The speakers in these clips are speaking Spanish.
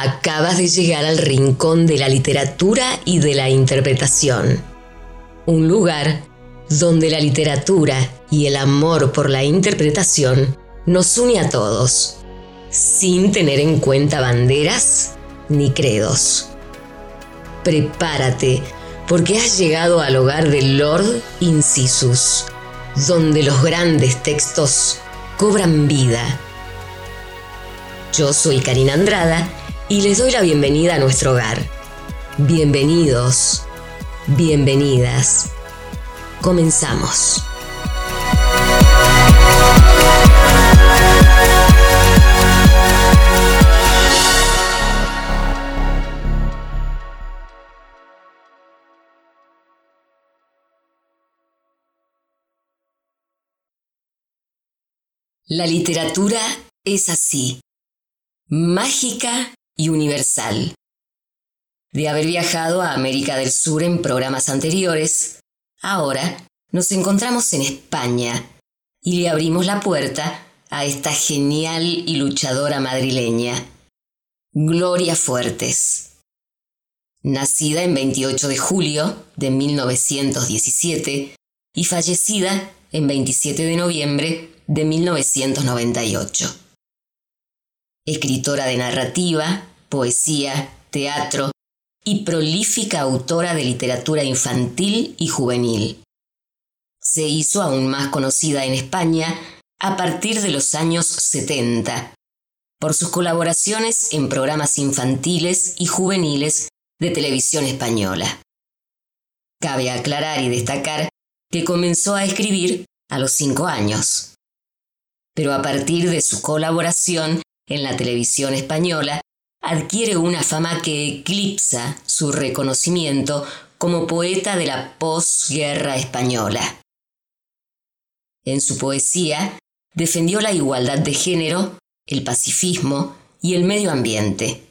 Acabas de llegar al rincón de la literatura y de la interpretación. Un lugar donde la literatura y el amor por la interpretación nos une a todos, sin tener en cuenta banderas ni credos. Prepárate, porque has llegado al hogar del Lord Incisus, donde los grandes textos cobran vida. Yo soy Karina Andrada y les doy la bienvenida a nuestro hogar. Bienvenidos, bienvenidas. Comenzamos. La literatura es así, mágica y universal. De haber viajado a América del Sur en programas anteriores, ahora nos encontramos en España y le abrimos la puerta a esta genial y luchadora madrileña, Gloria Fuertes. Nacida en 28 de julio de 1917 y fallecida en 27 de noviembre de 1998 escritora de narrativa, poesía, teatro y prolífica autora de literatura infantil y juvenil. Se hizo aún más conocida en España a partir de los años 70 por sus colaboraciones en programas infantiles y juveniles de televisión española. Cabe aclarar y destacar que comenzó a escribir a los cinco años. Pero a partir de su colaboración en la televisión española, adquiere una fama que eclipsa su reconocimiento como poeta de la posguerra española. En su poesía defendió la igualdad de género, el pacifismo y el medio ambiente.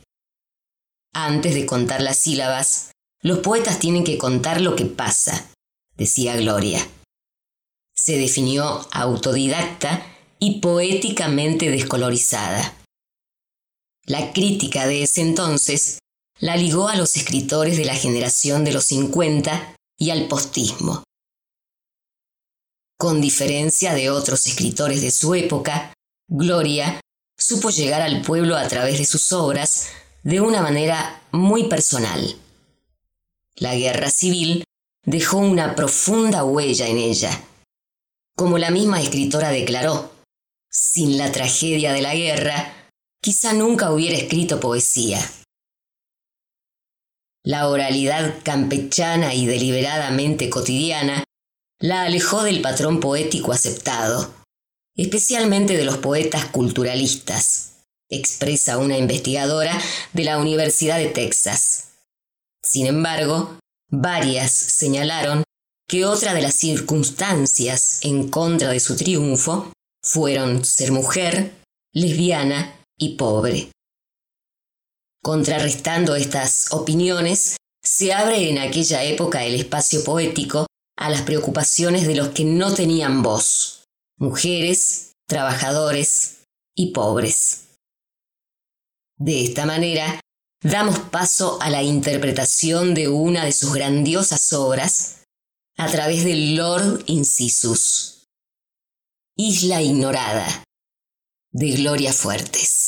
Antes de contar las sílabas, los poetas tienen que contar lo que pasa, decía Gloria. Se definió autodidacta y poéticamente descolorizada. La crítica de ese entonces la ligó a los escritores de la generación de los 50 y al postismo. Con diferencia de otros escritores de su época, Gloria supo llegar al pueblo a través de sus obras de una manera muy personal. La guerra civil dejó una profunda huella en ella. Como la misma escritora declaró, sin la tragedia de la guerra, quizá nunca hubiera escrito poesía. La oralidad campechana y deliberadamente cotidiana la alejó del patrón poético aceptado, especialmente de los poetas culturalistas, expresa una investigadora de la Universidad de Texas. Sin embargo, varias señalaron que otra de las circunstancias en contra de su triunfo fueron ser mujer, lesbiana y pobre. Contrarrestando estas opiniones, se abre en aquella época el espacio poético a las preocupaciones de los que no tenían voz, mujeres, trabajadores y pobres. De esta manera, damos paso a la interpretación de una de sus grandiosas obras a través del Lord Incisus, Isla Ignorada, de Gloria Fuertes.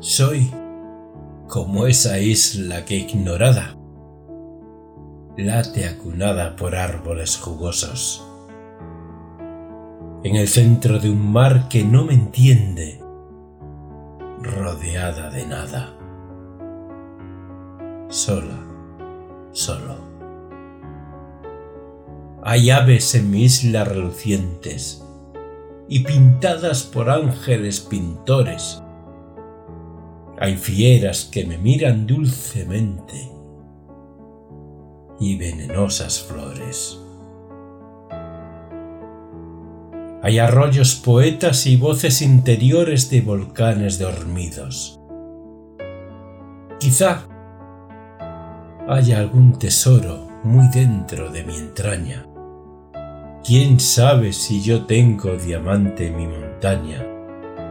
Soy como esa isla que ignorada late acunada por árboles jugosos en el centro de un mar que no me entiende, rodeada de nada, sola, solo. Hay aves en mi isla relucientes y pintadas por ángeles pintores. Hay fieras que me miran dulcemente y venenosas flores Hay arroyos poetas y voces interiores de volcanes dormidos. Quizá haya algún tesoro muy dentro de mi entraña. ¿Quién sabe si yo tengo diamante en mi montaña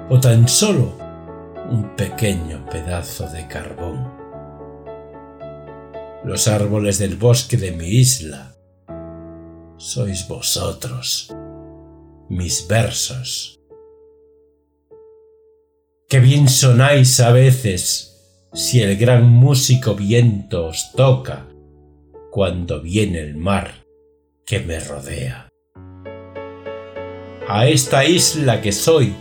o tan solo un pequeño pedazo de carbón? Los árboles del bosque de mi isla sois vosotros, mis versos. Qué bien sonáis a veces si el gran músico viento os toca cuando viene el mar que me rodea. A esta isla que soy,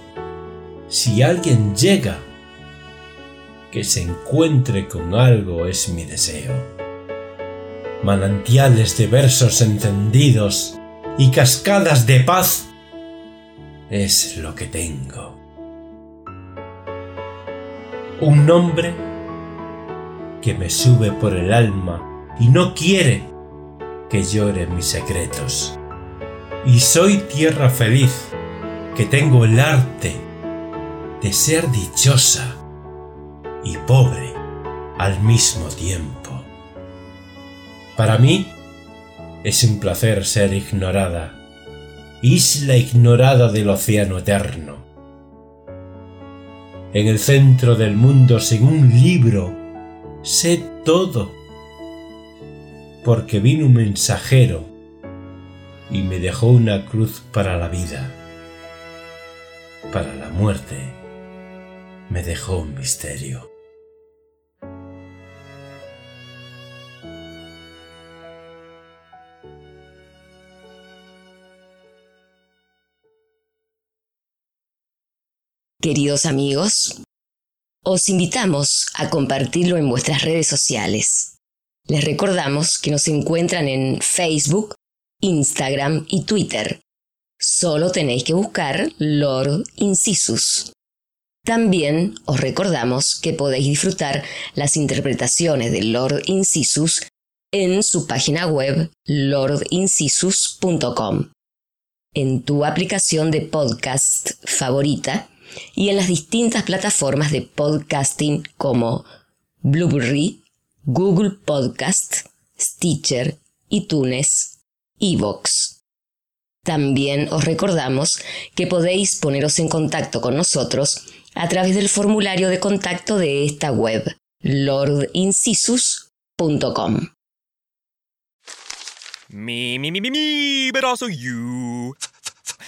si alguien llega, que se encuentre con algo es mi deseo. Manantiales de versos encendidos y cascadas de paz es lo que tengo. Un nombre que me sube por el alma y no quiere que llore mis secretos. Y soy tierra feliz, que tengo el arte de ser dichosa y pobre al mismo tiempo. Para mí es un placer ser ignorada, isla ignorada del océano eterno. En el centro del mundo, sin un libro, sé todo, porque vino un mensajero y me dejó una cruz para la vida, para la muerte me dejó un misterio. Queridos amigos, os invitamos a compartirlo en vuestras redes sociales. Les recordamos que nos encuentran en Facebook, Instagram y Twitter. Solo tenéis que buscar Lord Incisus. También os recordamos que podéis disfrutar las interpretaciones de Lord Incisus en su página web lordincisus.com, en tu aplicación de podcast favorita y en las distintas plataformas de podcasting como Blueberry, Google Podcast, Stitcher, iTunes, Evox. También os recordamos que podéis poneros en contacto con nosotros a través del formulario de contacto de esta web, lordincisus.com. Me, me, me, me, me, but also you.